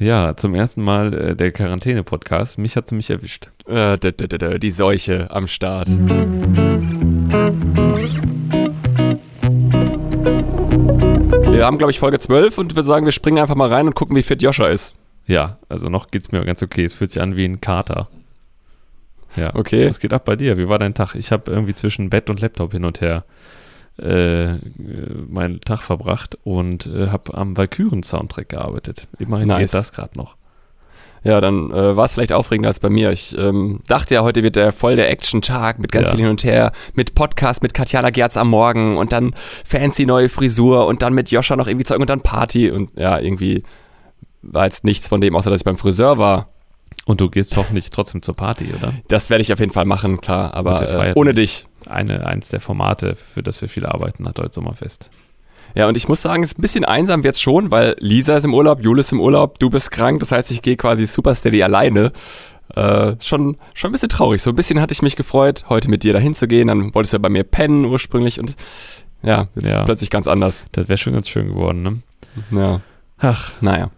Ja, zum ersten Mal äh, der Quarantäne-Podcast. Mich hat sie mich erwischt. Äh, d -d -d die Seuche am Start. Wir haben, glaube ich, Folge 12 und würde sagen, wir springen einfach mal rein und gucken, wie fit Joscha ist. Ja, also noch geht's mir ganz okay. Es fühlt sich an wie ein Kater. Ja. Okay. Was geht ab bei dir? Wie war dein Tag? Ich habe irgendwie zwischen Bett und Laptop hin und her äh, meinen Tag verbracht und äh, habe am Valkyren-Soundtrack gearbeitet. Immerhin Nice. geht das gerade noch. Ja, dann äh, war es vielleicht aufregender als bei mir. Ich ähm, dachte ja, heute wird der voll der Action-Tag mit ganz Ja. viel hin und her, mit Podcast mit Katjana Gerz am Morgen und dann fancy neue Frisur und dann mit Joscha noch irgendwie Zeug und dann Party und ja, irgendwie war jetzt nichts von dem, außer dass ich beim Friseur war. Und du gehst hoffentlich trotzdem zur Party, oder? Das werde ich auf jeden Fall machen, klar, aber äh, ohne dich. Eine, eins der Formate, für das wir viel arbeiten, hat heute Sommerfest. Ja, und ich muss sagen, es ist ein bisschen einsam jetzt schon, weil Lisa ist im Urlaub, Jule ist im Urlaub, du bist krank, das heißt, ich gehe quasi super steady alleine. Äh, schon, schon ein bisschen traurig. So ein bisschen hatte ich mich gefreut, heute mit dir dahin zu gehen. Dann wolltest du ja bei mir pennen ursprünglich und ja, jetzt Ja. ist plötzlich ganz anders. Das wäre schon ganz schön geworden, ne? Ja, Ach, naja.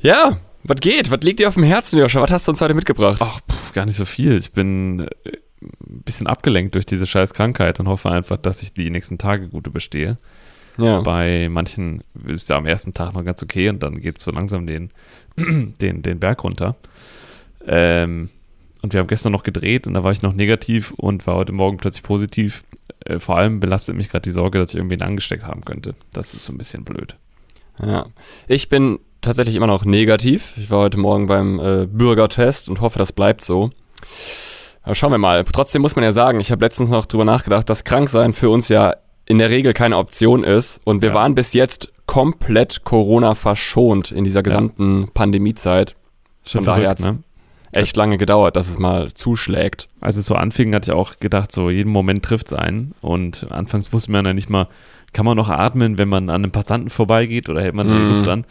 Ja, was geht? Was liegt dir auf dem Herzen, Joscha? Was hast du uns heute mitgebracht? ach pff, gar nicht so viel. Ich bin äh, ein bisschen abgelenkt durch diese scheiß Krankheit und hoffe einfach, dass ich die nächsten Tage gut überstehe. ja. Bei manchen ist ja am ersten Tag noch ganz okay und dann geht es so langsam den, den, den Berg runter. Ähm, und wir haben gestern noch gedreht und da war ich noch negativ und war heute Morgen plötzlich positiv. Äh, vor allem belastet mich gerade die Sorge, dass ich irgendwen angesteckt haben könnte. Das ist so ein bisschen blöd. Ja, ich bin tatsächlich immer noch negativ. Ich war heute Morgen beim äh, Bürgertest und hoffe, das bleibt so. Aber schauen wir mal. Trotzdem muss man ja sagen, ich habe letztens noch drüber nachgedacht, dass Kranksein für uns ja in der Regel keine Option ist. Und wir Ja. waren bis jetzt komplett Corona verschont in dieser gesamten Pandemiezeit. Schon daher hat's- ne? Echt lange gedauert, dass es mal zuschlägt. Als es so anfing, hatte ich auch gedacht, so jeden Moment trifft es einen. Und anfangs wusste man ja nicht mal, kann man noch atmen, wenn man an einem Passanten vorbeigeht oder hält man die Mhm. Luft an?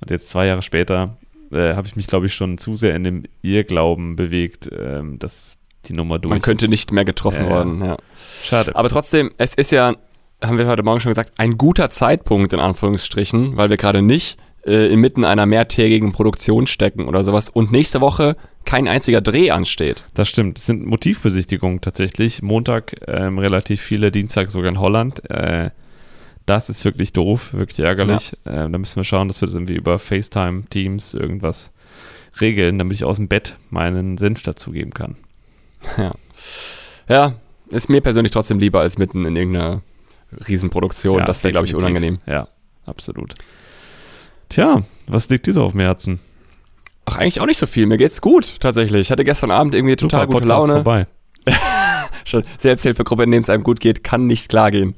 Und jetzt zwei Jahre später äh, habe ich mich, glaube ich, schon zu sehr in dem Irrglauben bewegt, ähm, dass die Nummer durch Man könnte ist. nicht mehr getroffen ja. werden. Ja. Schade. Aber trotzdem, es ist ja, haben wir heute Morgen schon gesagt, ein guter Zeitpunkt in Anführungsstrichen, weil wir gerade nicht äh, inmitten einer mehrtägigen Produktion stecken oder sowas und nächste Woche kein einziger Dreh ansteht. Das stimmt. Es sind Motivbesichtigungen tatsächlich. Montag ähm, relativ viele, Dienstag sogar in Holland. Äh, das ist wirklich doof, wirklich ärgerlich. Ähm, da müssen wir schauen, dass wir das irgendwie über FaceTime, Teams, irgendwas regeln, damit ich aus dem Bett meinen Senf dazugeben kann. Ja, ist mir persönlich trotzdem lieber als mitten in irgendeiner Riesenproduktion. Ja, das wäre, glaube ich, unangenehm. Ja, absolut. Tja, was liegt dir so auf dem Herzen? Ach, eigentlich auch nicht so viel. Mir geht's gut, tatsächlich. Ich hatte gestern Abend irgendwie total Super, gute Podcast Laune. Vorbei. Schon Selbsthilfegruppe, in dem es einem gut geht, kann nicht klar gehen.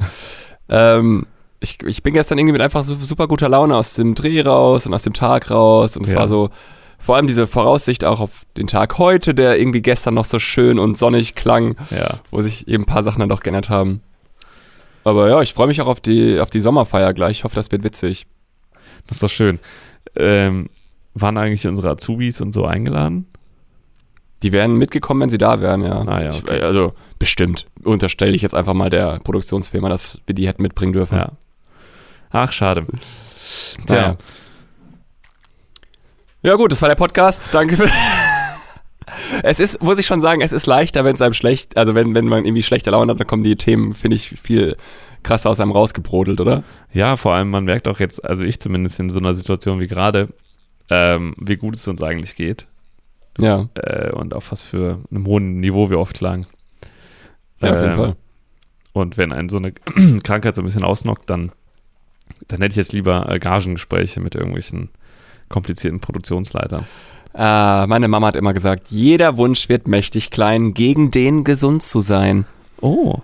ähm, ich, ich bin gestern irgendwie mit einfach su- super guter Laune aus dem Dreh raus und aus dem Tag raus. Und es Ja. war so, vor allem diese Voraussicht auch auf den Tag heute, der irgendwie gestern noch so schön und sonnig klang, Ja, wo sich eben ein paar Sachen dann doch geändert haben. Aber ja, ich freue mich auch auf die, auf die Sommerfeier gleich. Ich hoffe, das wird witzig. das ist doch schön. Ähm, waren eigentlich unsere Azubis und so eingeladen? Die wären mitgekommen, wenn sie da wären, ja. Ah, ja, Ich, okay. also bestimmt. Unterstelle ich jetzt einfach mal der Produktionsfirma, dass wir die hätten mitbringen dürfen. Ja. Ach, schade. Tja. Ja gut, das war der Podcast. Danke für. es ist, muss ich schon sagen, es ist leichter, wenn es einem schlecht, also wenn, wenn man irgendwie schlechte Laune hat, dann kommen die Themen, finde ich, viel krasser aus einem rausgebrodelt, oder? Ja, vor allem, man merkt auch jetzt, also ich zumindest in so einer Situation wie gerade, ähm, wie gut es uns eigentlich geht Ja, äh, und auf was für einem hohen Niveau wir oft lagen. ja auf jeden Ähm, Fall. Und wenn einen so eine Krankheit so ein bisschen ausnockt, dann, dann hätte ich jetzt lieber äh, Gagengespräche mit irgendwelchen komplizierten Produktionsleitern. Äh, meine Mama hat immer gesagt, jeder Wunsch wird mächtig klein, gegen den gesund zu sein. Oh,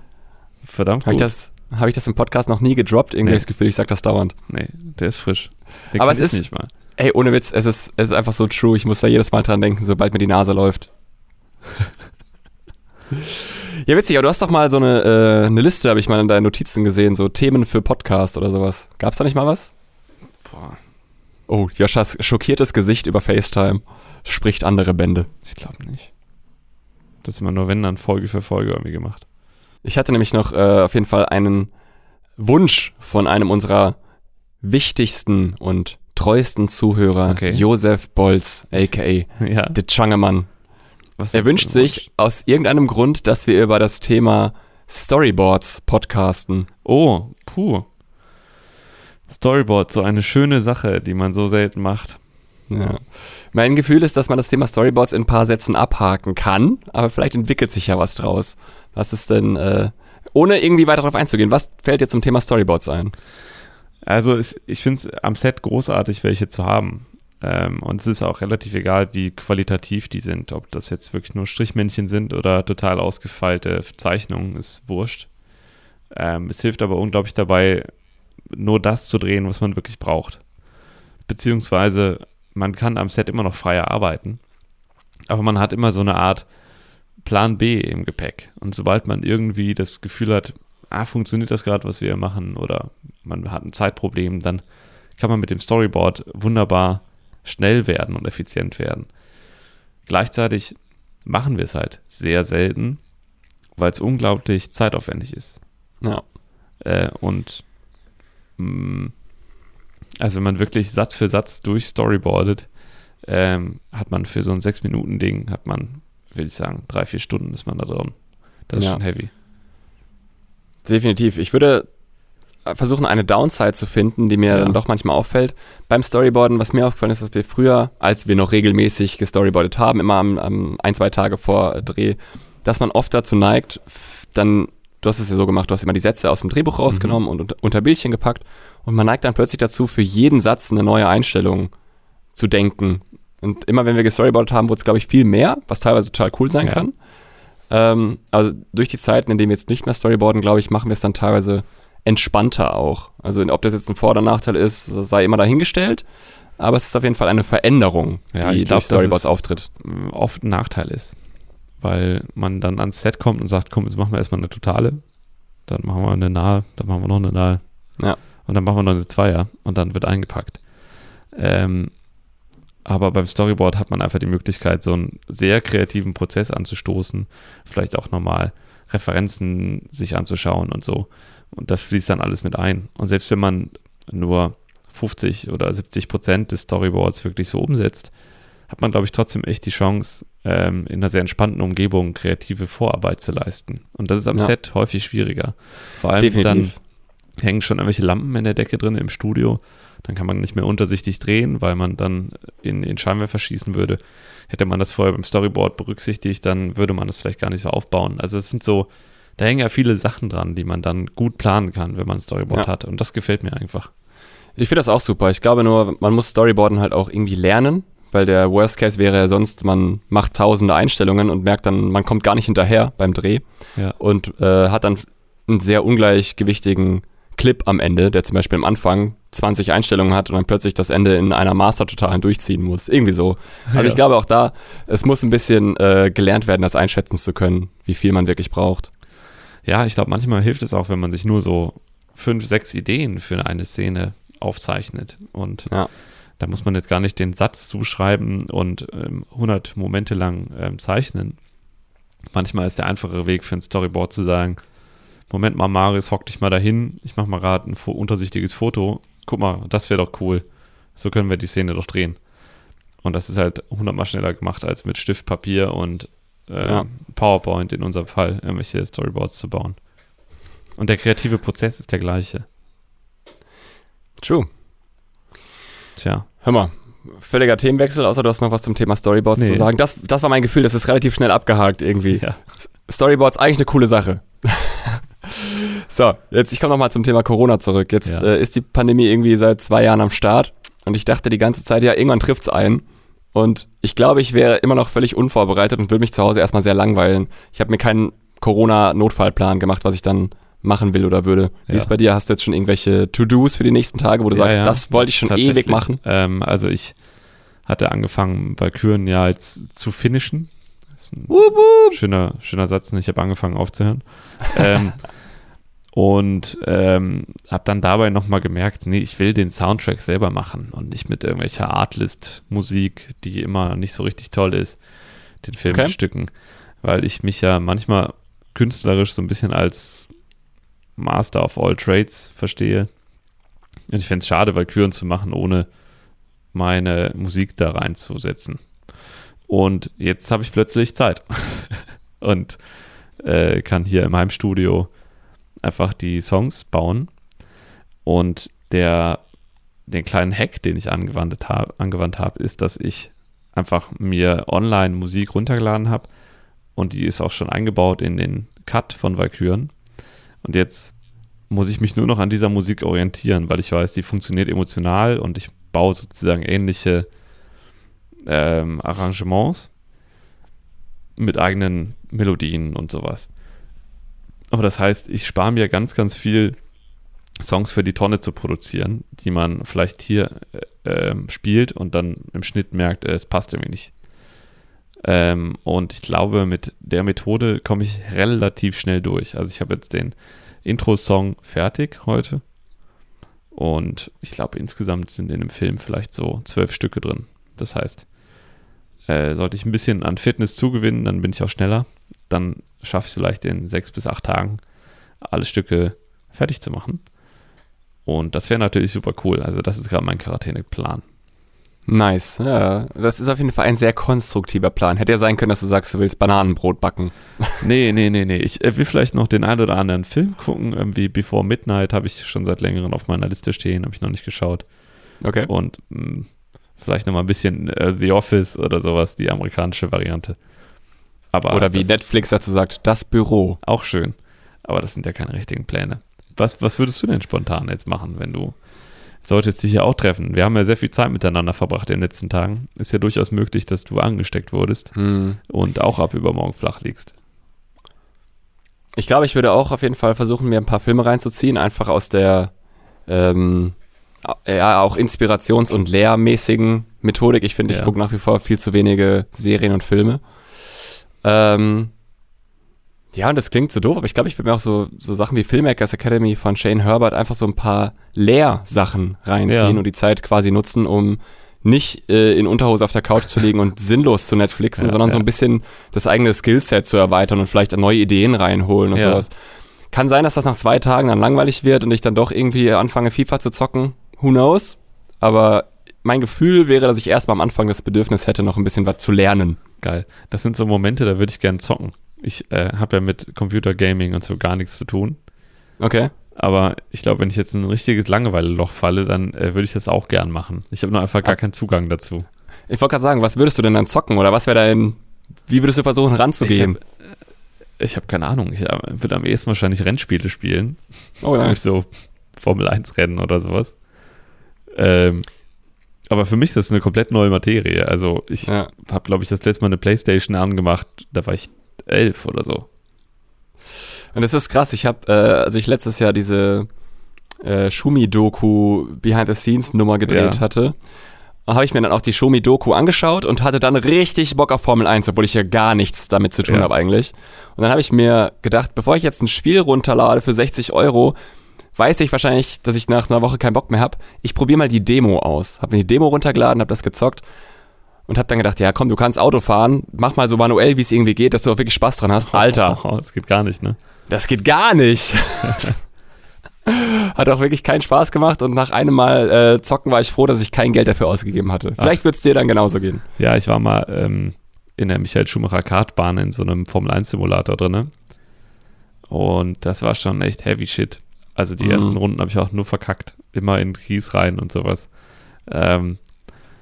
verdammt Habe ich, das, hab ich das im Podcast noch nie gedroppt? Irgendwie Nee. das Gefühl, ich sag das dauernd. Nee, der ist frisch. Den Aber es ist- nicht mal. Ey, ohne Witz, es ist, es ist einfach so true. Ich muss da jedes Mal dran denken, sobald mir die Nase läuft. ja, witzig, aber du hast doch mal so eine, äh, eine Liste, habe ich mal in deinen Notizen gesehen, so Themen für Podcast oder sowas. Gab's da nicht mal was? Boah, Oh, Joschas schockiertes Gesicht über FaceTime spricht andere Bände. ich glaube nicht. Das ist immer nur, wenn dann Folge für Folge irgendwie gemacht. Ich hatte nämlich noch äh, auf jeden Fall einen Wunsch von einem unserer wichtigsten und treuesten Zuhörer, Okay. Josef Bolz, a.k.a. Ja. der Changemann. Was Er wünscht sich aus irgendeinem Grund, dass wir über das Thema Storyboards podcasten. Oh, puh. Storyboard, so eine schöne Sache, die man so selten macht. Ja. Mein Gefühl ist, dass man das Thema Storyboards in ein paar Sätzen abhaken kann, aber vielleicht entwickelt sich ja was draus. Was ist denn, äh, ohne irgendwie weiter darauf einzugehen, was fällt dir zum Thema Storyboards ein? Also es, ich finde es am Set großartig, welche zu haben. Ähm, und es ist auch relativ egal, wie qualitativ die sind. Ob das jetzt wirklich nur Strichmännchen sind oder total ausgefeilte Zeichnungen, ist wurscht. Ähm, es hilft aber unglaublich dabei, nur das zu drehen, was man wirklich braucht. Beziehungsweise man kann am Set immer noch freier arbeiten, aber man hat immer so eine Art Plan B im Gepäck. Und sobald man irgendwie das Gefühl hat, ah, funktioniert das gerade, was wir hier machen, oder man hat ein Zeitproblem, dann kann man mit dem Storyboard wunderbar schnell werden und effizient werden. Gleichzeitig machen wir es halt sehr selten, weil es unglaublich zeitaufwendig ist. Ja. Äh, und mh, also wenn man wirklich Satz für Satz durch Storyboardet, ähm, hat man für so ein 6-Minuten-Ding, hat man, will ich sagen, drei, vier Stunden ist man da drin. Das ist Ja. schon heavy. Definitiv. Ich würde versuchen, eine Downside zu finden, die mir Ja. dann doch manchmal auffällt. Beim Storyboarden, was mir aufgefallen ist, dass wir früher, als wir noch regelmäßig gestoryboardet haben, immer am, am ein, zwei Tage vor Dreh, dass man oft dazu neigt, dann, du hast es ja so gemacht, du hast immer die Sätze aus dem Drehbuch rausgenommen und unter, unter Bildchen gepackt und man neigt dann plötzlich dazu, für jeden Satz eine neue Einstellung zu denken. Und immer wenn wir gestoryboardet haben, wurde es, glaube ich, viel mehr, was teilweise total cool sein Ja. kann. Ähm, also durch die Zeiten, in denen wir jetzt nicht mehr storyboarden, glaube ich, machen wir es dann teilweise entspannter auch. Also ob das jetzt ein Vor- oder Nachteil ist, sei immer dahingestellt. Aber es ist auf jeden Fall eine Veränderung, Ja, die ich glaub, durch Storyboards auftritt. oft ein Nachteil ist. Weil man dann ans Set kommt und sagt, komm, jetzt machen wir erstmal eine totale, dann machen wir eine nahe, dann machen wir noch eine nahe. Ja. Und dann machen wir noch eine Zweier und dann wird eingepackt. Ähm, aber beim Storyboard hat man einfach die Möglichkeit, so einen sehr kreativen Prozess anzustoßen, vielleicht auch nochmal Referenzen sich anzuschauen und so. Und das fließt dann alles mit ein. Und selbst wenn man nur 50 oder 70 Prozent des Storyboards wirklich so umsetzt, hat man, glaube ich, trotzdem echt die Chance, ähm, in einer sehr entspannten Umgebung kreative Vorarbeit zu leisten. Und das ist am Ja. Set häufig schwieriger. Vor allem dann Definitiv. hängen schon irgendwelche Lampen in der Decke drin im Studio. Dann kann man nicht mehr untersichtig drehen, weil man dann in den Scheinwerfer schießen würde. Hätte man das vorher beim Storyboard berücksichtigt, dann würde man das vielleicht gar nicht so aufbauen. Also es sind so, da hängen ja viele Sachen dran, die man dann gut planen kann, wenn man ein Storyboard Ja. hat. Und das gefällt mir einfach. Ich finde das auch super. Ich glaube nur, man muss Storyboarden halt auch irgendwie lernen, weil der Worst Case wäre ja sonst, man macht tausende Einstellungen und merkt dann, man kommt gar nicht hinterher beim Dreh Ja. und äh, hat dann einen sehr ungleichgewichtigen Clip am Ende, der zum Beispiel am Anfang 20 Einstellungen hat und dann plötzlich das Ende in einer Master-Totalen durchziehen muss. Irgendwie so. Also Ja. ich glaube auch da, es muss ein bisschen äh, gelernt werden, das einschätzen zu können, wie viel man wirklich braucht. Ja, ich glaube, manchmal hilft es auch, wenn man sich nur so fünf, sechs Ideen für eine Szene aufzeichnet. Und Ja. da muss man jetzt gar nicht den Satz zuschreiben und ähm, 100 Momente lang ähm, zeichnen. Manchmal ist der einfachere Weg für ein Storyboard zu sagen, Moment mal, Marius, hock dich mal dahin, ich mache mal gerade ein untersichtiges Foto. Guck mal, das wäre doch cool. So können wir die Szene doch drehen. Und das ist halt hundertmal schneller gemacht, als mit Stift, Papier und ähm, Ja. PowerPoint in unserem Fall irgendwelche Storyboards zu bauen. Und der kreative Prozess ist der gleiche. True. Tja, Hör mal, völliger Themenwechsel, außer du hast noch was zum Thema Storyboards Nee. zu sagen. Das, das war mein Gefühl, das ist relativ schnell abgehakt irgendwie. ja. Storyboards eigentlich eine coole Sache. so, jetzt ich komme nochmal zum Thema Corona zurück. Jetzt Ja. äh, ist die Pandemie irgendwie seit zwei Jahren am Start und ich dachte die ganze Zeit, ja, irgendwann trifft's ein. Und ich glaube, ich wäre immer noch völlig unvorbereitet und würde mich zu Hause erstmal sehr langweilen. Ich habe mir keinen Corona-Notfallplan gemacht, was ich dann machen will oder würde. Wie Ja. ist bei dir? Hast du jetzt schon irgendwelche To-Dos für die nächsten Tage, wo du Ja, sagst, ja. das wollte ich schon ewig machen? Ähm, also ich hatte angefangen, Valkyren ja jetzt zu finishen. Das ist ein Wup, wup. schöner, schöner Satz. ne? Ich habe angefangen aufzuhören. ähm, und ähm, habe dann dabei nochmal gemerkt, nee, ich will den Soundtrack selber machen und nicht mit irgendwelcher Artlist-Musik, die immer nicht so richtig toll ist, den Film Okay. stücken. Weil ich mich ja manchmal künstlerisch so ein bisschen als Master of all Trades verstehe. Und ich fände es schade, Valkyren zu machen, ohne meine Musik da reinzusetzen. Und jetzt habe ich plötzlich Zeit und äh, kann hier in Heimstudio einfach die Songs bauen. Und der, den kleinen Hack, den ich angewandt habe, angewandt habe, ist, dass ich einfach mir online Musik runtergeladen habe und die ist auch schon eingebaut in den Cut von Valkyren. Und jetzt muss ich mich nur noch an dieser Musik orientieren, weil ich weiß, die funktioniert emotional und ich baue sozusagen ähnliche ähm, Arrangements mit eigenen Melodien und sowas. Aber das heißt, ich spare mir ganz, ganz viel Songs für die Tonne zu produzieren, die man vielleicht hier äh, ähm, spielt und dann im Schnitt merkt, äh, es passt irgendwie nicht. Ähm, und ich glaube, mit der Methode komme ich relativ schnell durch. Also ich habe jetzt den Intro-Song fertig heute. Und ich glaube, insgesamt sind in dem Film vielleicht so zwölf Stücke drin. Das heißt, äh, sollte ich ein bisschen an Fitness zugewinnen, dann bin ich auch schneller. Dann schaffe ich es vielleicht in sechs bis acht Tagen, alle Stücke fertig zu machen. Und das wäre natürlich super cool. Also, das ist gerade mein Quarantäne-Plan. Nice. Ja, das ist auf jeden Fall ein sehr konstruktiver Plan. Hätte ja sein können, dass du sagst, du willst Bananenbrot backen. Nee, nee, nee, nee. Ich äh, will vielleicht noch den einen oder anderen Film gucken. Irgendwie Before Midnight habe ich schon seit längerem auf meiner Liste stehen, habe ich noch nicht geschaut. Okay. Und mh, hm, vielleicht noch mal ein bisschen äh, The Office oder sowas, die amerikanische Variante. Aber oder wie Netflix dazu sagt, das Büro. Auch schön. Aber das sind ja keine richtigen Pläne. Was, was würdest du denn spontan jetzt machen, wenn du solltest dich ja auch treffen. Wir haben ja sehr viel Zeit miteinander verbracht in den letzten Tagen. Ist ja durchaus möglich, dass du angesteckt wurdest hm. und auch ab übermorgen flach liegst. Ich glaube, ich würde auch auf jeden Fall versuchen, mir ein paar Filme reinzuziehen, einfach aus der ähm, ja, auch inspirations- und lehrmäßigen Methodik. Ich finde, ich ja. gucke nach wie vor viel zu wenige Serien und Filme. Ähm, ja, und das klingt so doof, aber ich glaube, ich würde mir auch so, so Sachen wie Filmmakers Academy von Shane Herbert einfach so ein paar Lehrsachen reinziehen ja. und die Zeit quasi nutzen, um nicht äh, in Unterhose auf der Couch zu liegen und sinnlos zu Netflixen, ja, sondern so ein bisschen das eigene Skillset zu erweitern und vielleicht neue Ideen reinholen und sowas. Kann sein, dass das nach zwei Tagen dann langweilig wird und ich dann doch irgendwie anfange, FIFA zu zocken. Who knows? Aber mein Gefühl wäre, dass ich erst mal am Anfang das Bedürfnis hätte, noch ein bisschen was zu lernen. Geil. Das sind so Momente, da würde ich gern zocken. Ich äh, habe ja mit Computergaming und so gar nichts zu tun. Okay. Aber ich glaube, wenn ich jetzt ein richtiges Langeweile-Loch falle, dann äh, würde ich das auch gern machen. Ich habe nur einfach gar keinen Zugang dazu. Ich wollte gerade sagen, was würdest du denn dann zocken? Oder was wäre dein. Wie würdest du versuchen ranzugehen? Ich habe hab keine Ahnung. Ich äh, würde am ehesten wahrscheinlich Rennspiele spielen. Oh ja. so Formel 1 Rennen oder sowas. Ähm, aber für mich ist das eine komplett neue Materie. Also ich ja. habe, glaube ich, das letzte Mal eine Playstation angemacht, da war ich elf oder so. Und das ist krass. Ich habe, äh, also ich letztes Jahr diese äh, Schumi-Doku Behind-the-Scenes-Nummer gedreht ja. hatte, habe ich mir dann auch die Schumi-Doku angeschaut und hatte dann richtig Bock auf Formel 1, obwohl ich ja gar nichts damit zu tun ja. habe eigentlich. Und dann habe ich mir gedacht, bevor ich jetzt ein Spiel runterlade für 60 Euro, weiß ich wahrscheinlich, dass ich nach einer Woche keinen Bock mehr habe. Ich probiere mal die Demo aus. Habe mir die Demo runtergeladen, habe das gezockt und habe dann gedacht, ja komm, du kannst Auto fahren, mach mal so manuell, wie es irgendwie geht, dass du auch wirklich Spaß dran hast. Alter. Oh, das geht gar nicht, ne? Das geht gar nicht. Hat auch wirklich keinen Spaß gemacht und nach einem Mal äh, zocken war ich froh, dass ich kein Geld dafür ausgegeben hatte. Vielleicht wird es dir dann genauso gehen. Ja, ich war mal ähm, in der Michael Schumacher Kartbahn in so einem Formel 1 Simulator drin. Und das war schon echt heavy shit. Also die mhm. ersten Runden habe ich auch nur verkackt. Immer in Kies rein und sowas. Ähm,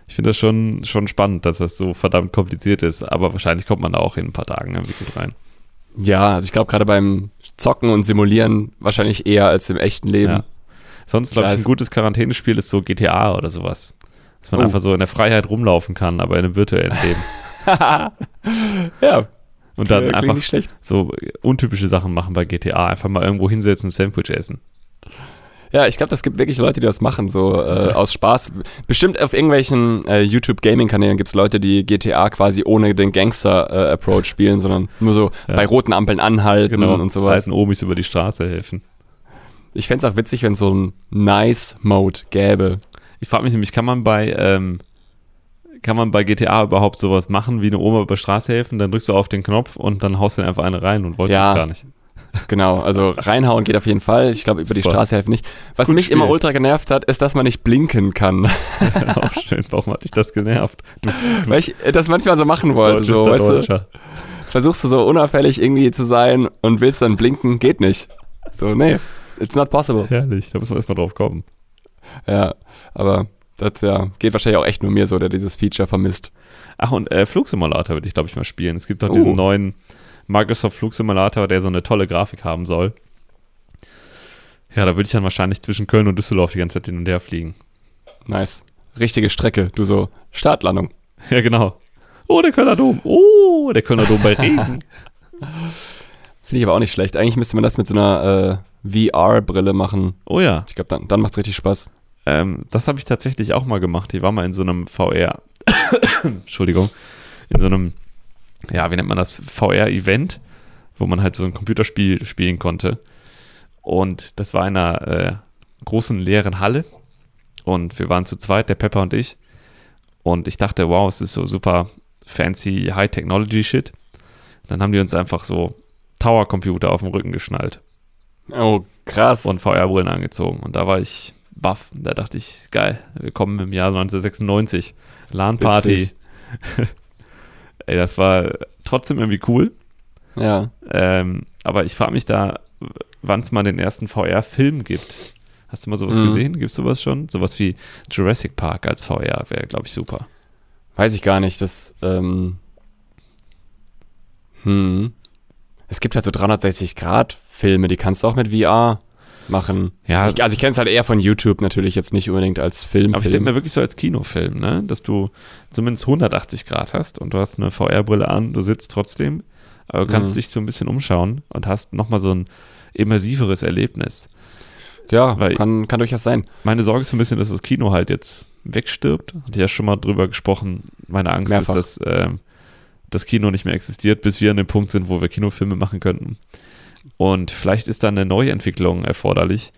ich finde das schon, schon spannend, dass das so verdammt kompliziert ist, aber wahrscheinlich kommt man da auch in ein paar Tagen irgendwie gut rein. Ja, also ich glaube gerade beim Zocken und Simulieren wahrscheinlich eher als im echten Leben. Ja. Sonst, glaube ich, ein gutes Quarantänespiel ist so GTA oder sowas. Dass man oh. einfach so in der Freiheit rumlaufen kann, aber in einem virtuellen Leben. ja. Und dann einfach so untypische Sachen machen bei GTA. Einfach mal irgendwo hinsetzen, und Sandwich essen. Ja, ich glaube, das gibt wirklich Leute, die das machen, so äh, aus Spaß. Bestimmt auf irgendwelchen äh, YouTube-Gaming-Kanälen gibt es Leute, die GTA quasi ohne den Gangster-Approach äh, spielen, sondern nur so ja. bei roten Ampeln anhalten genau, und sowas. Alten Omis über die Straße helfen. Ich fände es auch witzig, wenn es so ein Nice-Mode gäbe. Ich frage mich nämlich, kann man bei ähm, kann man bei GTA überhaupt sowas machen, wie eine Oma über die Straße helfen? Dann drückst du auf den Knopf und dann haust du einfach eine rein und wolltest ja. es gar nicht. Genau, also reinhauen geht auf jeden Fall. Ich glaube, über die Super. Straße helfen nicht. Was Gut mich Spiel. immer ultra genervt hat, ist, dass man nicht blinken kann. Auch schön. Warum hat dich das genervt? Du Weil ich das manchmal so machen wollte. So, weißt du, versuchst du so unauffällig irgendwie zu sein und willst dann blinken, geht nicht. So, nee, it's not possible. Herrlich, da muss man erstmal drauf kommen. Ja, aber das ja, geht wahrscheinlich auch echt nur mir so, der dieses Feature vermisst. Ach, und äh, Flugsimulator würde ich, glaube ich, mal spielen. Es gibt doch Oh. diesen neuen Microsoft Flugsimulator, der so eine tolle Grafik haben soll. Ja, da würde ich dann wahrscheinlich zwischen Köln und Düsseldorf die ganze Zeit hin und her fliegen. Nice. Richtige Strecke. Du so, Startlandung. Ja, genau. Oh, der Kölner Dom. Oh, der Kölner Dom bei Regen. Finde ich aber auch nicht schlecht. Eigentlich müsste man das mit so einer äh, VR-Brille machen. Oh ja, Ich glaube, dann, dann macht es richtig Spaß. Ähm, das habe ich tatsächlich auch mal gemacht. Ich war mal in so einem VR, Entschuldigung, in so einem, ja, wie nennt man das, VR-Event, wo man halt so ein Computerspiel spielen konnte. Und das war in einer äh, großen leeren Halle. Und wir waren zu zweit, der Pepper und ich. Und ich dachte, wow, es ist so super fancy High-Technology-Shit. Dann haben die uns einfach so Tower-Computer auf dem Rücken geschnallt Oh, krass. und VR-Brillen angezogen. Und da war ich baff. Da dachte ich, geil, willkommen im Jahr 1996. LAN-Party. Ey, das war trotzdem irgendwie cool. ja. Ähm, aber ich frage mich da, wann es mal den ersten VR-Film gibt. Hast du mal sowas Mhm. gesehen? Gibt es sowas schon? Sowas wie Jurassic Park als VR wäre, glaube ich, super. Weiß ich gar nicht. Das, ähm. Hm. Es gibt halt so 360-Grad-Filme, die kannst du auch mit VR machen. Ja, Ich, also ich kenne es halt eher von YouTube natürlich, jetzt nicht unbedingt als Film. aber ich denke mir wirklich so als Kinofilm, ne? dass du zumindest 180 Grad hast und du hast eine VR-Brille an, du sitzt trotzdem, aber du kannst Mhm. dich so ein bisschen umschauen und hast nochmal so ein immersiveres Erlebnis. ja, weil- kann, kann durchaus sein. Meine Sorge ist so ein bisschen, dass das Kino halt jetzt wegstirbt. Hatte ich ja schon mal drüber gesprochen. Meine Angst Mehrfach. ist, dass ähm, das Kino nicht mehr existiert, bis wir an dem Punkt sind, wo wir Kinofilme machen könnten. Und vielleicht ist da eine Neuentwicklung erforderlich,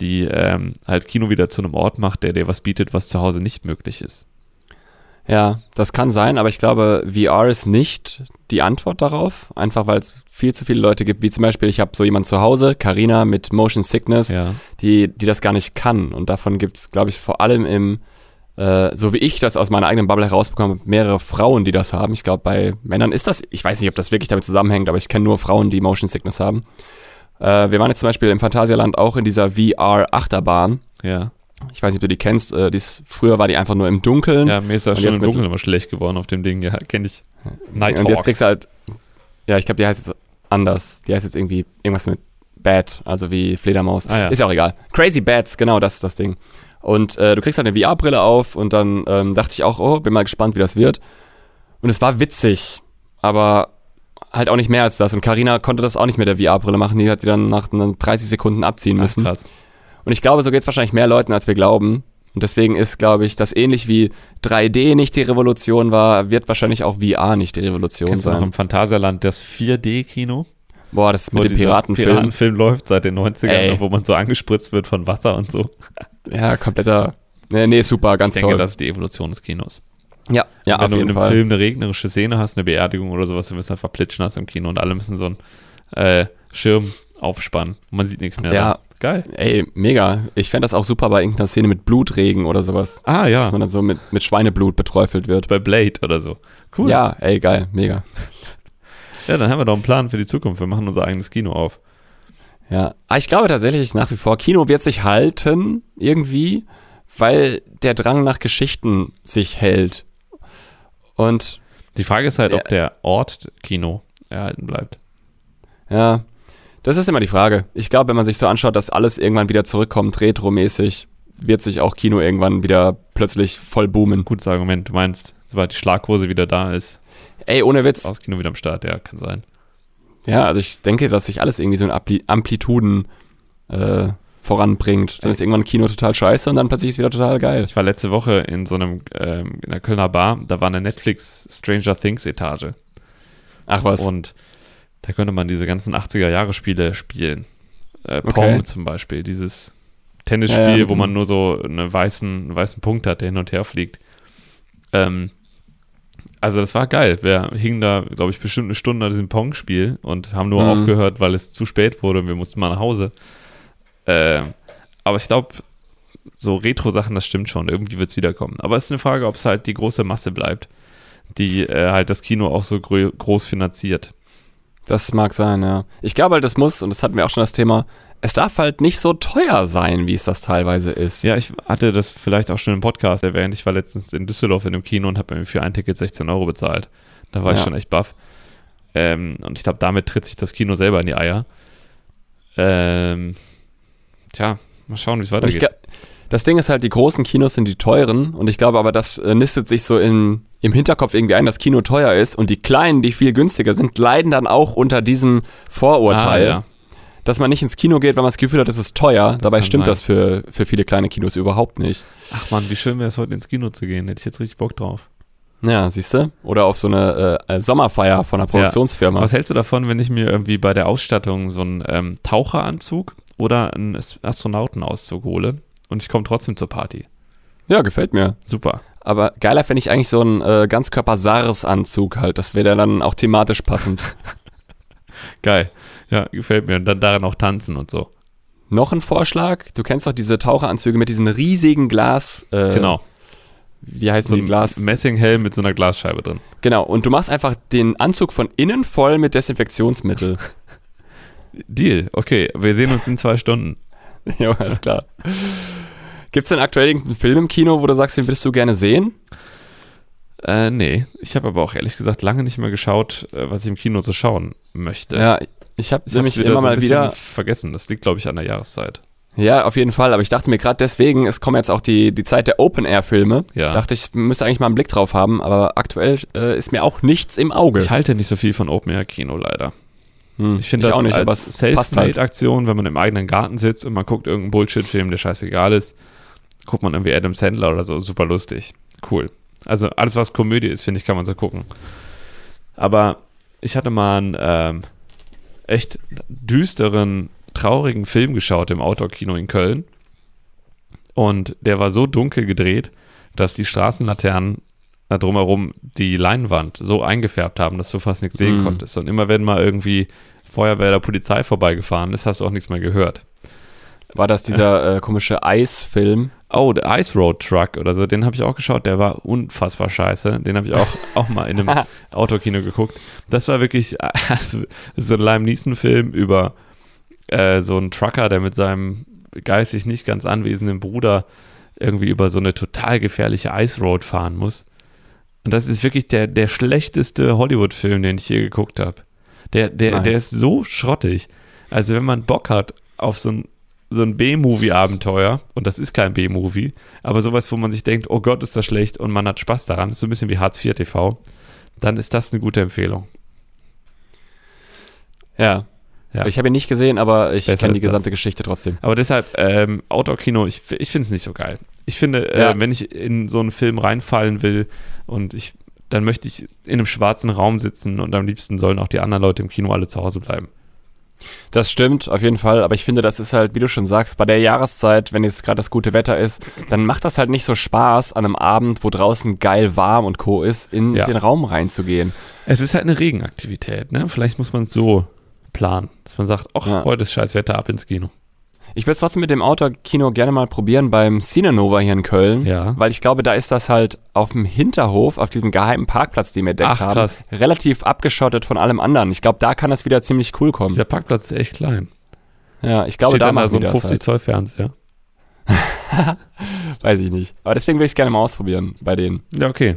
die ähm, halt Kino wieder zu einem Ort macht, der dir was bietet, was zu Hause nicht möglich ist. Ja, das kann sein, aber ich glaube, VR ist nicht die Antwort darauf. Einfach weil es viel zu viele Leute gibt, wie zum Beispiel, ich habe so jemand zu Hause, Karina mit Motion Sickness, Ja. die, die das gar nicht kann. Und davon gibt es, glaube ich, vor allem im, äh, so wie ich das aus meiner eigenen Bubble herausbekomme, mehrere Frauen, die das haben. Ich glaube, bei Männern ist das, ich weiß nicht, ob das wirklich damit zusammenhängt, aber ich kenne nur Frauen, die Motion Sickness haben. Äh, wir waren jetzt zum Beispiel im Phantasialand auch in dieser VR-Achterbahn. Ja. Ich weiß nicht, ob du die kennst. Äh, die ist, früher war die einfach nur im Dunkeln. Ja, mir ist das schon im Dunkeln immer schlecht geworden auf dem Ding. Ja, kenne ich. Nighthawk. Und jetzt kriegst du halt, ja, ich glaube, die heißt jetzt anders. Die heißt jetzt irgendwie irgendwas mit Bat, also wie Fledermaus. Ah, ja. Ist ja auch egal. Crazy Bats, genau, das ist das Ding. Und äh, du kriegst halt eine VR-Brille auf und dann ähm, dachte ich auch, oh, bin mal gespannt, wie das wird. Und es war witzig, aber halt auch nicht mehr als das. Und Karina konnte das auch nicht mit der VR-Brille machen. Die hat die dann nach einer 30 Sekunden abziehen Ach, müssen. krass. Und ich glaube, so geht es wahrscheinlich mehr Leuten, als wir glauben. Und deswegen ist, glaube ich, das ähnlich wie 3D nicht die Revolution war, wird wahrscheinlich auch VR nicht die Revolution Kennst du noch sein. im Phantasialand das 4D-Kino? Boah, das Wo mit dem Piratenfilm. Piratenfilm läuft seit den 90ern, Ey. wo man so angespritzt wird von Wasser und so. Ja, kompletter. Nee, nee, super, ganz ich denke, toll. das ist die Evolution des Kinos. ja, ja, Wenn auf du in jeden einem Fall. Film eine regnerische Szene hast, eine Beerdigung oder sowas, du wirst einfach plitschen hast im Kino und alle müssen so einen äh, Schirm aufspannen. Man sieht nichts mehr. Ja. dann. Geil. Ey, mega. Ich fände das auch super bei irgendeiner Szene mit Blutregen oder sowas. Ah ja, Dass man dann so mit, mit Schweineblut beträufelt wird. bei Blade oder so. Cool. Ja, ey, geil, mega. ja, dann haben wir doch einen Plan für die Zukunft. Wir machen unser eigenes Kino auf. Ja. Aber ich glaube tatsächlich nach wie vor, Kino wird sich halten, irgendwie, weil der Drang nach Geschichten sich hält. Und Die Frage ist halt, ob der Ort Kino erhalten bleibt. ja, das ist immer die Frage. Ich glaube, wenn man sich so anschaut, dass alles irgendwann wieder zurückkommt, retromäßig, wird sich auch Kino irgendwann wieder plötzlich voll boomen. Gutes Argument. Du meinst, sobald die Schlaghose wieder da ist, Ey, ohne Witz. das Kino wieder am Start. Ja, kann sein. Ja, also ich denke, dass sich alles irgendwie so in Ampli Amplituden äh, voranbringt. Dann ist irgendwann Kino total scheiße und dann plötzlich ist wieder total geil. Ich war letzte Woche in so einem, ähm, in der Kölner Bar, da war eine Netflix Stranger Things Etage. Ach was. Und da könnte man diese ganzen 80er-Jahre-Spiele spielen. Äh, Pong Okay. zum Beispiel, dieses Tennisspiel, Ja, ja, wo man nur so einen weißen, einen weißen Punkt hat, der hin und her fliegt. Ähm, also das war geil. Wir hingen da, glaube ich, bestimmt eine Stunde an diesem Pong-Spiel und haben nur Mhm. aufgehört, weil es zu spät wurde und wir mussten mal nach Hause. Ähm, aber ich glaube, so Retro-Sachen, das stimmt schon. Irgendwie wird es wiederkommen. Aber es ist eine Frage, ob es halt die große Masse bleibt, die äh, halt das Kino auch so groß finanziert. Das mag sein, ja. Ich glaube halt, das muss, und das hatten wir auch schon das Thema, es darf halt nicht so teuer sein, wie es das teilweise ist. Ja, ich hatte das vielleicht auch schon im Podcast erwähnt. Ich war letztens in Düsseldorf in einem Kino und habe mir für ein Ticket 16 Euro bezahlt. Da war ich Ja. schon echt baff. Ähm, und ich glaube, damit tritt sich das Kino selber in die Eier. Ähm, tja, mal schauen, wie es ich weitergeht. das Ding ist halt, die großen Kinos sind die teuren und ich glaube aber, das äh, nistet sich so in, im Hinterkopf irgendwie ein, dass Kino teuer ist und die kleinen, die viel günstiger sind, leiden dann auch unter diesem Vorurteil, Ah, ja. Dass man nicht ins Kino geht, weil man das Gefühl hat, es ist teuer. Dabei kann stimmt sein. das für, für viele kleine Kinos überhaupt nicht. Ach man, wie schön wäre es heute ins Kino zu gehen. Hätte ich jetzt richtig Bock drauf. Ja, siehst du? Oder auf so eine äh, äh, Sommerfeier von einer Produktionsfirma. Was hältst du davon, wenn ich mir irgendwie bei der Ausstattung so einen ähm, Taucheranzug oder einen As- Astronautenauszug hole und ich komme trotzdem zur Party? Ja, gefällt mir. Super. Aber geiler fände ich eigentlich so einen äh, Ganzkörper-SARS-Anzug halt. Das wäre dann auch thematisch passend. Geil. Ja, gefällt mir. Und dann darin auch tanzen und so. Noch ein Vorschlag. Du kennst doch diese Taucheranzüge mit diesen riesigen Glas. Äh, Genau. Wie heißen So die ein Glas? Messinghelm mit so einer Glasscheibe drin. Genau. Und du machst einfach den Anzug von innen voll mit Desinfektionsmittel. Deal. Okay, wir sehen uns in zwei Stunden. ja, ist klar. Gibt es denn aktuell irgendeinen Film im Kino, wo du sagst, den würdest du gerne sehen? Äh, nee. Ich habe aber auch ehrlich gesagt lange nicht mehr geschaut, äh, was ich im Kino so schauen möchte. Ja, ich habe ich nämlich immer so mal bisschen wieder. vergessen. Das liegt, glaube ich, an der Jahreszeit. Ja, auf jeden Fall. Aber ich dachte mir gerade deswegen, es kommt jetzt auch die, die Zeit der Open-Air-Filme. Ja. Dachte ich, müsste eigentlich mal einen Blick drauf haben. Aber aktuell äh, ist mir auch nichts im Auge. Ich halte nicht so viel von Open-Air-Kino leider. Hm, Ich finde das auch nicht, aber als es passt halt. Self-Made-Aktion, wenn man im eigenen Garten sitzt und man guckt irgendeinen Bullshit-Film, der scheißegal ist, guckt man irgendwie Adam Sandler oder so, super lustig. Cool. Also alles, was Komödie ist, finde ich, kann man so gucken. Aber ich hatte mal einen ähm, echt düsteren, traurigen Film geschaut im Outdoor-Kino in Köln. Und der war so dunkel gedreht, dass die Straßenlaternen drumherum die Leinwand so eingefärbt haben, dass du fast nichts sehen Mm. konntest. Und immer wenn mal irgendwie Feuerwehr oder Polizei vorbeigefahren ist, hast du auch nichts mehr gehört. War das dieser äh, komische Eisfilm? Oh, der Ice Road Truck oder so, den habe ich auch geschaut, der war unfassbar scheiße. Den habe ich auch, auch mal in einem Autokino geguckt. Das war wirklich also, so ein Lime Neeson-Film über äh, so einen Trucker, der mit seinem geistig nicht ganz anwesenden Bruder irgendwie über so eine total gefährliche Ice Road fahren muss. Und das ist wirklich der, der schlechteste Hollywood-Film, den ich je geguckt habe. Der, der, Nice. der ist so schrottig. Also wenn man Bock hat auf so ein, so ein B-Movie-Abenteuer, und das ist kein B-Movie, aber sowas, wo man sich denkt, oh Gott, ist das schlecht und man hat Spaß daran, ist so ein bisschen wie Hartz IV TV, dann ist das eine gute Empfehlung. Ja. Ja. Ich habe ihn nicht gesehen, aber ich kenne die ist das. gesamte Geschichte trotzdem. Aber deshalb, ähm, Outdoor-Kino, ich, ich finde es nicht so geil. Ich finde, Ja. äh, wenn ich in so einen Film reinfallen will und ich, dann möchte ich in einem schwarzen Raum sitzen und am liebsten sollen auch die anderen Leute im Kino alle zu Hause bleiben. Das stimmt, auf jeden Fall. Aber ich finde, das ist halt, wie du schon sagst, bei der Jahreszeit, wenn jetzt gerade das gute Wetter ist, dann macht das halt nicht so Spaß, an einem Abend, wo draußen geil warm und co. ist, in Ja. den Raum reinzugehen. Es ist halt eine Regenaktivität, ne? Vielleicht muss man es so planen, dass man sagt, ach, Ja. heute ist scheiß Wetter, ab ins Kino. Ich würde es trotzdem mit dem Outdoor-Kino gerne mal probieren beim Cinenova hier in Köln. Ja. Weil ich glaube, da ist das halt auf dem Hinterhof, auf diesem geheimen Parkplatz, den wir entdeckt Ach, haben, krass. relativ abgeschottet von allem anderen. Ich glaube, da kann das wieder ziemlich cool kommen. Dieser Parkplatz ist echt klein. Ja, ich glaube, Steht da machen so ein das 50 halt. Zoll Fernseher. Weiß ich nicht. Aber deswegen will ich es gerne mal ausprobieren bei denen. Ja, okay.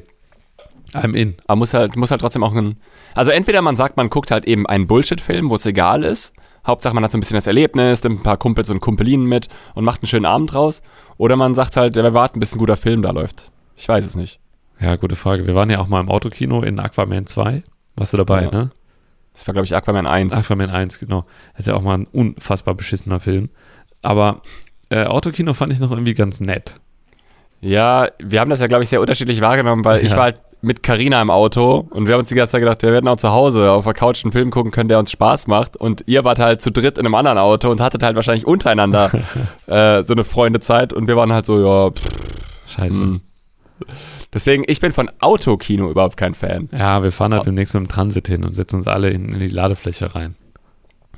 I'm in. Aber muss halt, muss halt trotzdem auch ein. Also entweder man sagt, man guckt halt eben einen Bullshit-Film, wo es egal ist. Hauptsache man hat so ein bisschen das Erlebnis, nimmt ein paar Kumpels und Kumpelinen mit und macht einen schönen Abend draus. Oder man sagt halt, wir warten, bis ein guter Film da läuft. Ich weiß es nicht. Ja, gute Frage. Wir waren ja auch mal im Autokino in Aquaman 2. Warst du dabei, Ja. ne? Das war, glaube ich, Aquaman 1. Aquaman 1, genau. Das ist ja auch mal ein unfassbar beschissener Film. Aber äh, Autokino fand ich noch irgendwie ganz nett. Ja, wir haben das ja, glaube ich, sehr unterschiedlich wahrgenommen, weil ich Ja. war halt mit Karina im Auto und wir haben uns die ganze Zeit gedacht, wir werden auch zu Hause auf der Couch einen Film gucken können, der uns Spaß macht. Und ihr wart halt zu dritt in einem anderen Auto und hattet halt wahrscheinlich untereinander äh, so eine Freundezeit und wir waren halt so, ja, pff, Scheiße. hm. Deswegen, ich bin von Autokino überhaupt kein Fan. Ja, wir fahren halt demnächst mit dem Transit hin und setzen uns alle in, in die Ladefläche rein.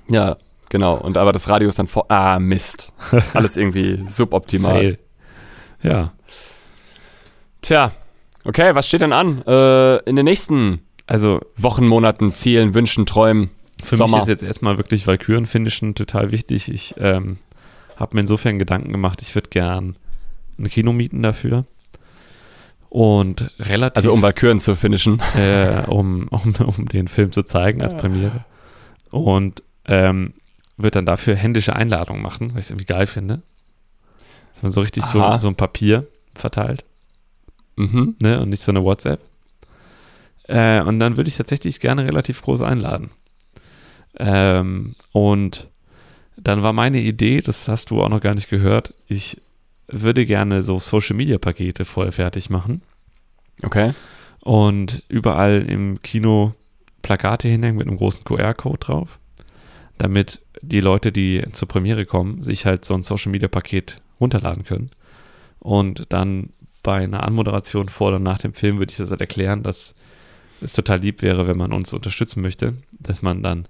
Ja, genau. Und aber das Radio ist dann vor. Ah, Mist. Alles irgendwie suboptimal. Fail. Ja, Tja, okay, was steht denn an? Äh, in den nächsten also Wochen, Monaten, Zielen, Wünschen, Träumen, für Sommer. mich ist jetzt erstmal wirklich Valkyren-Finishen total wichtig. Ich ähm, habe mir insofern Gedanken gemacht, ich würde gern ein Kino mieten dafür. Und relativ. also um Valkyren zu finishen. äh, um, um, um den Film zu zeigen als Premiere. Und ähm, wird dann dafür händische Einladungen machen, weil ich es irgendwie geil finde. Dass man so richtig so, so ein Papier verteilt, Mhm. ne? Und nicht so eine WhatsApp. Äh, und dann würde ich tatsächlich gerne relativ groß einladen. Ähm, und dann war meine Idee, das hast du auch noch gar nicht gehört, ich würde gerne so Social Media Pakete vorher fertig machen Okay. und überall im Kino Plakate hinhängen mit einem großen QR-Code drauf, damit die Leute, die zur Premiere kommen, sich halt so ein Social Media Paket runterladen können. Und dann bei einer Anmoderation vor und nach dem Film würde ich das halt erklären, dass es total lieb wäre, wenn man uns unterstützen möchte, dass man dann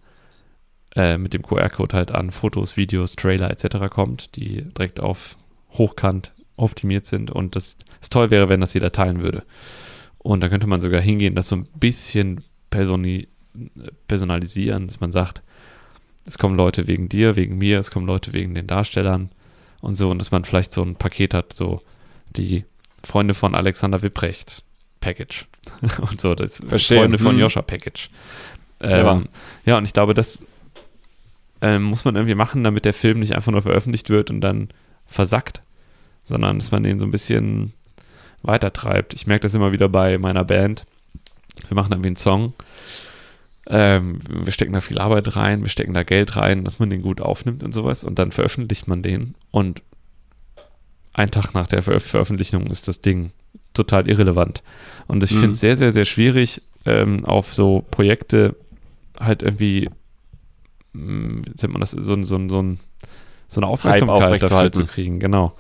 äh, mit dem QR-Code halt an Fotos, Videos, Trailer etc. kommt, die direkt auf hochkant optimiert sind und das es toll wäre, wenn das jeder teilen würde. Und da könnte man sogar hingehen, das so ein bisschen personi personalisieren, dass man sagt, es kommen Leute wegen dir, wegen mir, es kommen Leute wegen den Darstellern und so, und dass man vielleicht so ein Paket hat, so die Freunde von Alexander Wipprecht Package und so, das Verstehe. Freunde von Hm. Joscha Package. Ähm, ja, und ich glaube, das ähm, muss man irgendwie machen, damit der Film nicht einfach nur veröffentlicht wird und dann versackt, sondern dass man den so ein bisschen weitertreibt. Ich merke das immer wieder bei meiner Band. Wir machen irgendwie einen Song. Ähm, wir stecken da viel Arbeit rein, wir stecken da Geld rein, dass man den gut aufnimmt und sowas und dann veröffentlicht man den und ein Tag nach der Veröf Veröffentlichung ist das Ding total irrelevant. Und ich Mhm. finde es sehr, sehr, sehr schwierig, ähm, auf so Projekte halt irgendwie, mh, wie nennt man das, so, so, so, so eine Aufmerksamkeit dafür zu kriegen, genau.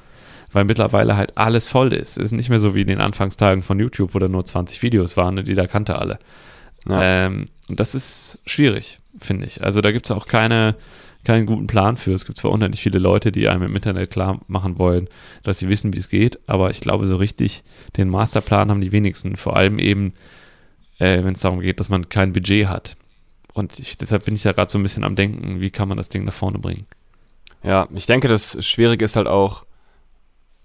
Weil mittlerweile halt alles voll ist. Es ist nicht mehr so wie in den Anfangstagen von YouTube, wo da nur 20 Videos waren und jeder kannte alle. Ja. Ähm, und das ist schwierig, finde ich. Also da gibt es auch keine, keinen guten Plan für. Es gibt zwar unheimlich viele Leute, die einem im Internet klar machen wollen, dass sie wissen, wie es geht, aber ich glaube, so richtig den Masterplan haben die wenigsten. Vor allem eben, äh, wenn es darum geht, dass man kein Budget hat. Und ich, deshalb bin ich ja gerade so ein bisschen am Denken, wie kann man das Ding nach vorne bringen. Ja, ich denke, das Schwierige ist halt auch,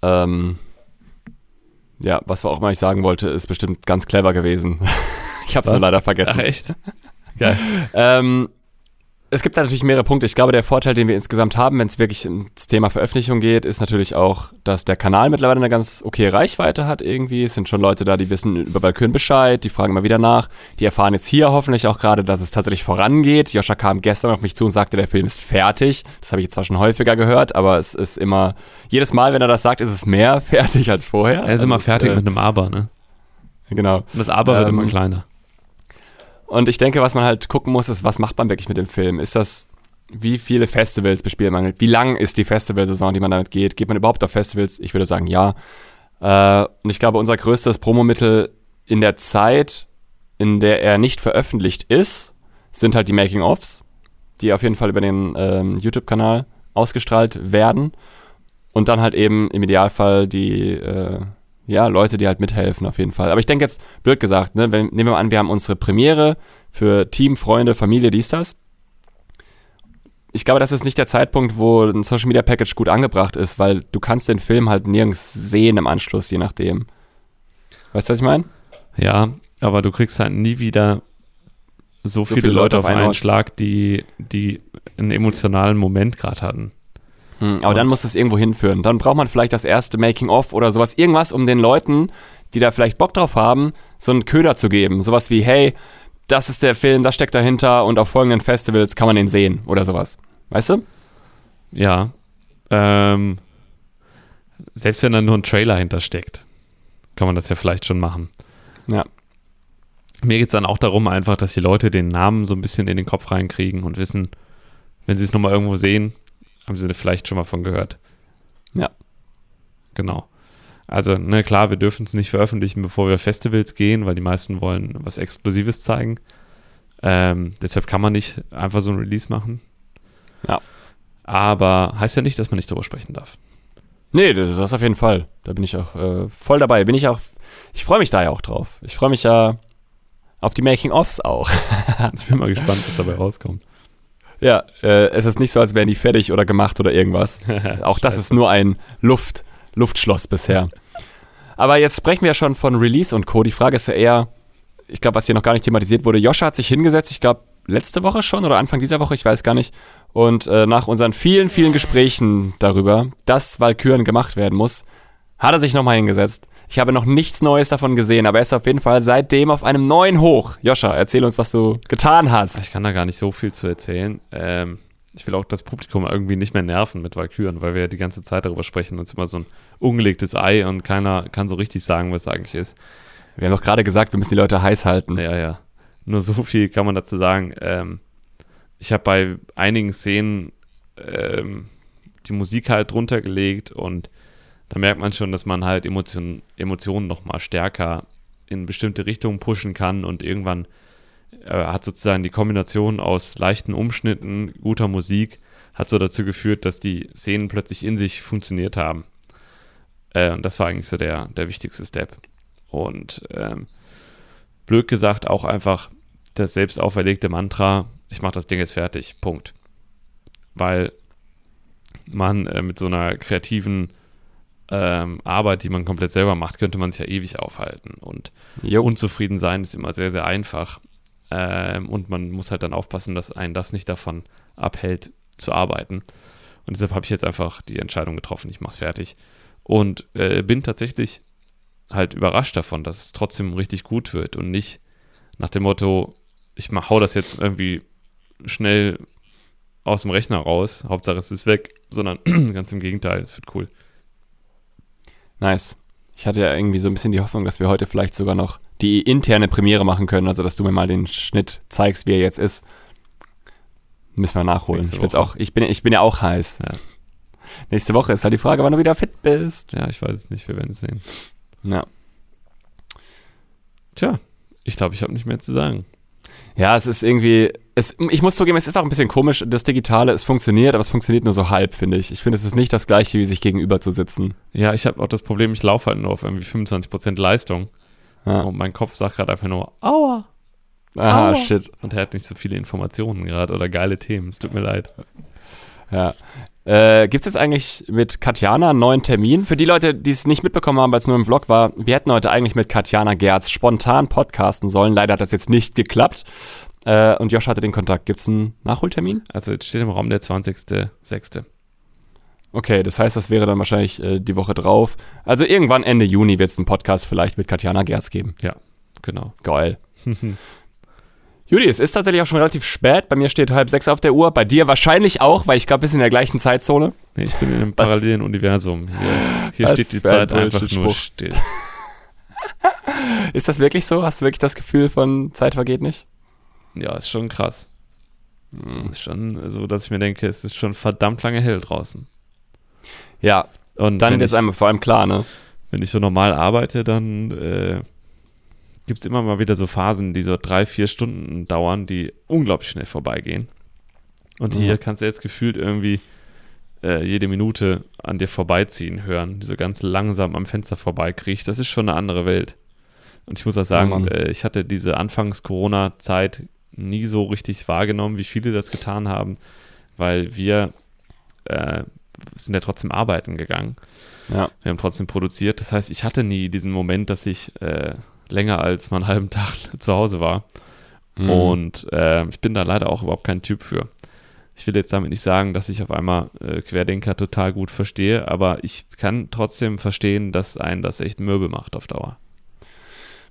ähm, ja, was auch immer ich sagen wollte, ist bestimmt ganz clever gewesen. ich habe es nur leider vergessen. echt? Geil. Ähm, es gibt da natürlich mehrere Punkte. Ich glaube, der Vorteil, den wir insgesamt haben, wenn es wirklich ins Thema Veröffentlichung geht, ist natürlich auch, dass der Kanal mittlerweile eine ganz okay Reichweite hat irgendwie. Es sind schon Leute da, die wissen über Valkyren Bescheid, die fragen immer wieder nach. Die erfahren jetzt hier hoffentlich auch gerade, dass es tatsächlich vorangeht. Joscha kam gestern auf mich zu und sagte, der Film ist fertig. Das habe ich jetzt zwar schon häufiger gehört, aber es ist immer, jedes Mal, wenn er das sagt, ist es mehr fertig als vorher. Er ist Also immer fertig äh, mit einem Aber, ne? Genau. Und das Aber wird Ähm, immer kleiner. Und ich denke, was man halt gucken muss, ist, was macht man wirklich mit dem Film? Ist das, wie viele Festivals bespielt man? Wie lang ist die Festivalsaison, die man damit geht? Geht man überhaupt auf Festivals? Ich würde sagen, ja. Äh, und ich glaube, unser größtes Promomittel in der Zeit, in der er nicht veröffentlicht ist, sind halt die Making-ofs, die auf jeden Fall über den ähm, YouTube-Kanal ausgestrahlt werden. Und dann halt eben im Idealfall die äh, ja, Leute, die halt mithelfen auf jeden Fall. Aber ich denke jetzt, blöd gesagt, ne, wenn, nehmen wir mal an, wir haben unsere Premiere für Team, Freunde, Familie, dies, das. Ich glaube, das ist nicht der Zeitpunkt, wo ein Social Media Package gut angebracht ist, weil du kannst den Film halt nirgends sehen im Anschluss, je nachdem. Weißt du, was ich meine? Ja, aber du kriegst halt nie wieder so, viele, Leute auf einen Ort. Schlag, die, die einen emotionalen Moment gerade hatten. Hm, aber dann muss das irgendwo hinführen. Dann braucht man vielleicht das erste Making-of oder sowas, irgendwas, um den Leuten, die da vielleicht Bock drauf haben, so einen Köder zu geben. Sowas wie, hey, das ist der Film, das steckt dahinter und auf folgenden Festivals kann man den sehen oder sowas. Weißt du? Ja. Ähm, selbst wenn da nur ein Trailer hintersteckt, kann man das ja vielleicht schon machen. Ja. Mir geht es dann auch darum, einfach, dass die Leute den Namen so ein bisschen in den Kopf reinkriegen und wissen, wenn sie es nochmal irgendwo sehen, haben sie vielleicht schon mal von gehört. Ja. Genau. Also, ne, klar, wir dürfen es nicht veröffentlichen, bevor wir Festivals gehen, weil die meisten wollen was Exklusives zeigen. Ähm, deshalb kann man nicht einfach so ein Release machen. Ja. Aber heißt ja nicht, dass man nicht darüber sprechen darf. Nee, das, das auf jeden Fall. Da bin ich auch äh, voll dabei. Bin ich auch, ich freue mich da ja auch drauf. Ich freue mich ja auf die Making-ofs auch. ich bin mal gespannt, was dabei rauskommt. Ja, äh, es ist nicht so, als wären die fertig oder gemacht oder irgendwas. auch das ist nur ein Luft, Luftschloss bisher. Aber jetzt sprechen wir ja schon von Release und Co. Die Frage ist ja eher, ich glaube, was hier noch gar nicht thematisiert wurde. Joscha hat sich hingesetzt, ich glaube, letzte Woche schon oder Anfang dieser Woche, ich weiß gar nicht. Und äh, nach unseren vielen, vielen Gesprächen darüber, dass Valkyren gemacht werden muss, hat er sich nochmal hingesetzt. Ich habe noch nichts Neues davon gesehen, aber er ist auf jeden Fall seitdem auf einem neuen Hoch. Joscha, erzähl uns, was du getan hast. Ich kann da gar nicht so viel zu erzählen. Ähm, ich will auch das Publikum irgendwie nicht mehr nerven mit Valkyren, weil wir ja die ganze Zeit darüber sprechen und es ist immer so ein ungelegtes Ei und keiner kann so richtig sagen, was es eigentlich ist. Wir haben doch gerade gesagt, wir müssen die Leute heiß halten. Ja, ja. Nur so viel kann man dazu sagen. Ähm, ich habe bei einigen Szenen ähm, die Musik halt drunter gelegt und da merkt man schon, dass man halt Emotion, Emotionen nochmal stärker in bestimmte Richtungen pushen kann und irgendwann äh, hat sozusagen die Kombination aus leichten Umschnitten, guter Musik, hat so dazu geführt, dass die Szenen plötzlich in sich funktioniert haben. Äh, und das war eigentlich so der, der wichtigste Step. Und ähm, blöd gesagt auch einfach das selbst auferlegte Mantra, ich mache das Ding jetzt fertig, Punkt. Weil man äh, mit so einer kreativen ähm, Arbeit, die man komplett selber macht, könnte man sich ja ewig aufhalten. Und jo. unzufrieden sein ist immer sehr, sehr einfach. Ähm, und man muss halt dann aufpassen, dass einen das nicht davon abhält, zu arbeiten. Und deshalb habe ich jetzt einfach die Entscheidung getroffen, ich mache es fertig. Und äh, bin tatsächlich halt überrascht davon, dass es trotzdem richtig gut wird und nicht nach dem Motto, ich mach, hau das jetzt irgendwie schnell aus dem Rechner raus, Hauptsache es ist weg, sondern ganz im Gegenteil, es wird cool. Nice. Ich hatte ja irgendwie so ein bisschen die Hoffnung, dass wir heute vielleicht sogar noch die interne Premiere machen können, also dass du mir mal den Schnitt zeigst, wie er jetzt ist. Müssen wir nachholen. Ich, auch, ich, bin, ich bin ja auch heiß. Ja. Nächste Woche ist halt die Frage, wann du wieder fit bist. Ja, ich weiß es nicht, wir werden es sehen. Ja. Tja, ich glaube, ich habe nicht mehr zu sagen. Ja, es ist irgendwie, es, ich muss zugeben, es ist auch ein bisschen komisch, das Digitale, es funktioniert, aber es funktioniert nur so halb, finde ich. Ich finde, es ist nicht das gleiche, wie sich gegenüber zu sitzen. Ja, ich habe auch das Problem, ich laufe halt nur auf irgendwie 25% Leistung. Ja. Und mein Kopf sagt gerade einfach nur, aua. Aha, aua. shit. Und er hat nicht so viele Informationen gerade oder geile Themen. Es tut mir leid. Ja, äh, Gibt es jetzt eigentlich mit Katjana einen neuen Termin? Für die Leute, die es nicht mitbekommen haben, weil es nur im Vlog war, wir hätten heute eigentlich mit Katjana Gerz spontan podcasten sollen. Leider hat das jetzt nicht geklappt. Äh, und Josh hatte den Kontakt. Gibt es einen Nachholtermin? Also jetzt steht im Raum der 20.06. Okay, das heißt, das wäre dann wahrscheinlich äh, die Woche drauf. Also irgendwann Ende Juni wird es einen Podcast vielleicht mit Katjana Gerz geben. Ja, genau. Geil. Juli, es ist tatsächlich auch schon relativ spät. Bei mir steht halb sechs auf der Uhr. Bei dir wahrscheinlich auch, weil ich glaube, wir sind in der gleichen Zeitzone. Nee, ich bin in einem parallelen Universum. Hier, hier steht die Zeit ein einfach nur still. ist das wirklich so? Hast du wirklich das Gefühl von Zeit vergeht nicht? Ja, ist schon krass. Hm. Es ist schon so, dass ich mir denke, es ist schon verdammt lange hell draußen. Ja, und dann wird es einem vor allem klar, ne? Wenn ich so normal arbeite, dann äh, gibt es immer mal wieder so Phasen, die so drei, vier Stunden dauern, die unglaublich schnell vorbeigehen. Und hier kannst du jetzt gefühlt irgendwie äh, jede Minute an dir vorbeiziehen hören, die so ganz langsam am Fenster vorbeikriecht. Das ist schon eine andere Welt. Und ich muss auch sagen, oh äh, ich hatte diese Anfangs-Corona-Zeit nie so richtig wahrgenommen, wie viele das getan haben, weil wir äh, sind ja trotzdem arbeiten gegangen. Ja. Wir haben trotzdem produziert. Das heißt, ich hatte nie diesen Moment, dass ich äh, länger als mal einen halben Tag zu Hause war. Mhm. Und äh, ich bin da leider auch überhaupt kein Typ für. Ich will jetzt damit nicht sagen, dass ich auf einmal äh, Querdenker total gut verstehe, aber ich kann trotzdem verstehen, dass einen das echt mürbe macht auf Dauer.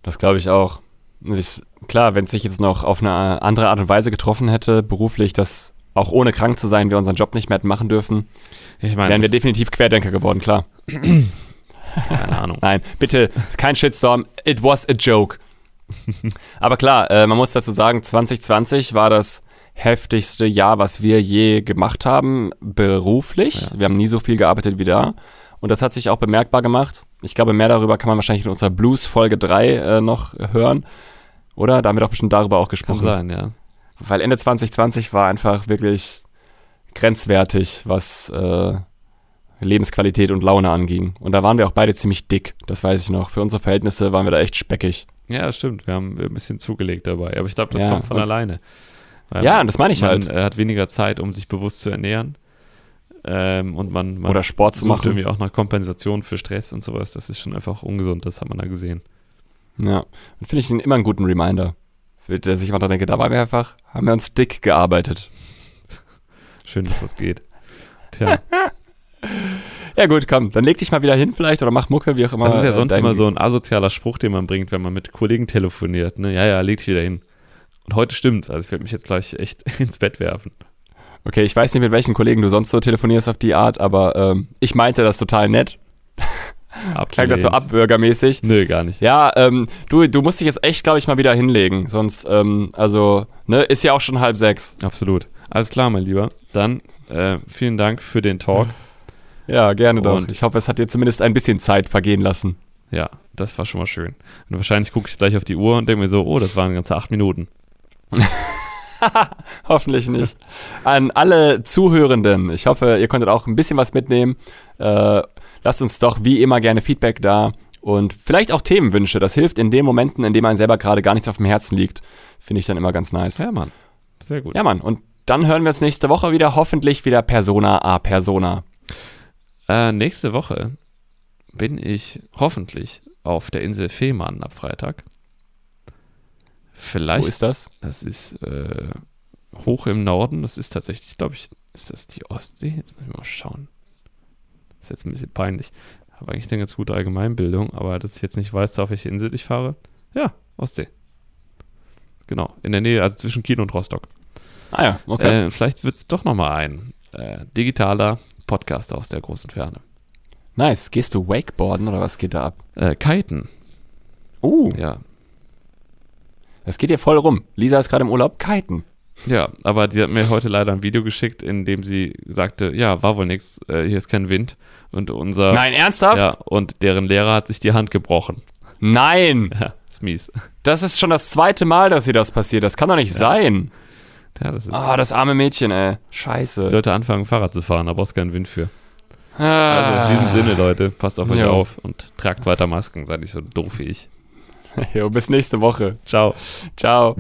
Das glaube ich auch. Ich, klar, wenn es sich jetzt noch auf eine andere Art und Weise getroffen hätte, beruflich, dass auch ohne krank zu sein, wir unseren Job nicht mehr hätten machen dürfen, ich mein, wären wir definitiv Querdenker geworden, klar. Keine Ahnung. Nein, bitte, kein Shitstorm. It was a joke. Aber klar, äh, man muss dazu sagen, 2020 war das heftigste Jahr, was wir je gemacht haben, beruflich. Ja. Wir haben nie so viel gearbeitet wie da. Und das hat sich auch bemerkbar gemacht. Ich glaube, mehr darüber kann man wahrscheinlich in unserer Blues Folge 3 äh, noch hören. Oder? Da haben wir doch bestimmt darüber auch Kann gesprochen. sein, ja. Weil Ende 2020 war einfach wirklich grenzwertig, was äh, Lebensqualität und Laune anging. Und da waren wir auch beide ziemlich dick, das weiß ich noch. Für unsere Verhältnisse waren wir da echt speckig. Ja, das stimmt. Wir haben ein bisschen zugelegt dabei. Aber ich glaube, das Ja, kommt von alleine. Weil Ja, und das meine ich man halt. äh, hat weniger Zeit, um sich bewusst zu ernähren. Ähm, und man, man Oder Sport zu sucht machen. irgendwie auch nach Kompensation für Stress und sowas. Das ist schon einfach ungesund, das hat man da gesehen. Ja, und finde ich ihn immer einen guten Reminder. Für der sich immer dran denke, da waren wir einfach, haben wir uns dick gearbeitet. Schön, dass das geht. Tja, Ja gut, komm, dann leg dich mal wieder hin vielleicht oder mach Mucke, wie auch immer. das ist ja äh, sonst immer so ein asozialer Spruch, den man bringt, wenn man mit Kollegen telefoniert. Ne? Ja, ja, leg dich wieder hin. Und heute stimmt's. Also ich werde mich jetzt gleich echt ins Bett werfen. Okay, ich weiß nicht, mit welchen Kollegen du sonst so telefonierst auf die Art, aber ähm, ich meinte das total nett. Klang das so Abgelehnt. abbürgermäßig. Nö, gar nicht. Ja, ähm, du, du musst dich jetzt echt, glaube ich, mal wieder hinlegen. Sonst, ähm, also, ne, ist ja auch schon halb sechs. Absolut. Alles klar, mein Lieber. Dann äh, vielen Dank für den Talk. Ja, gerne doch. Und- Ich hoffe, es hat dir zumindest ein bisschen Zeit vergehen lassen. Ja, das war schon mal schön. Und wahrscheinlich gucke ich gleich auf die Uhr und denke mir so, oh, das waren ganze acht Minuten. Hoffentlich nicht. An alle Zuhörenden, ich hoffe, ihr konntet auch ein bisschen was mitnehmen. Äh, lasst uns doch wie immer gerne Feedback da und vielleicht auch Themenwünsche. Das hilft in den Momenten, in denen einem selber gerade gar nichts auf dem Herzen liegt. Finde ich dann immer ganz nice. Ja, Mann. Sehr gut. Ja, Mann. Und dann hören wir uns nächste Woche wieder, hoffentlich wieder Persona a Persona. Äh, nächste Woche bin ich hoffentlich auf der Insel Fehmarn ab Freitag. Vielleicht, Wo ist das? das ist äh, hoch im Norden. Das ist tatsächlich, glaube ich, ist das die Ostsee? Jetzt müssen wir mal schauen. Das ist jetzt ein bisschen peinlich. Habe eigentlich eine ganz gute Allgemeinbildung, aber dass ich jetzt nicht weiß, auf welche Insel ich fahre. Ja, Ostsee. Genau, in der Nähe, also zwischen Kiel und Rostock. Ah ja, okay. Äh, vielleicht wird es doch nochmal ein äh, digitaler Podcast aus der großen Ferne. nice. Gehst du Wakeboarden oder was geht da ab? Äh, Kiten, Uh, ja. das geht dir voll rum. Lisa ist gerade im Urlaub. Kiten. Ja, aber die hat mir heute leider ein Video geschickt, in dem sie sagte, ja, war wohl nichts, äh, hier ist kein Wind. Und unser Nein, ernsthaft? ja, und deren Lehrer hat sich die Hand gebrochen. Nein. Ja, ist mies. Das ist schon das zweite Mal, dass ihr das passiert. Das kann doch nicht sein. Ja, das ist. Ah, oh, das arme Mädchen, ey. Scheiße. Sie sollte anfangen, Fahrrad zu fahren, da brauchst keinen Wind für. Ah. Also in diesem ah. Sinne, Leute, passt auf euch jo. auf und tragt weiter Masken, seid nicht so doof wie ich. jo, bis nächste Woche. Ciao. Ciao.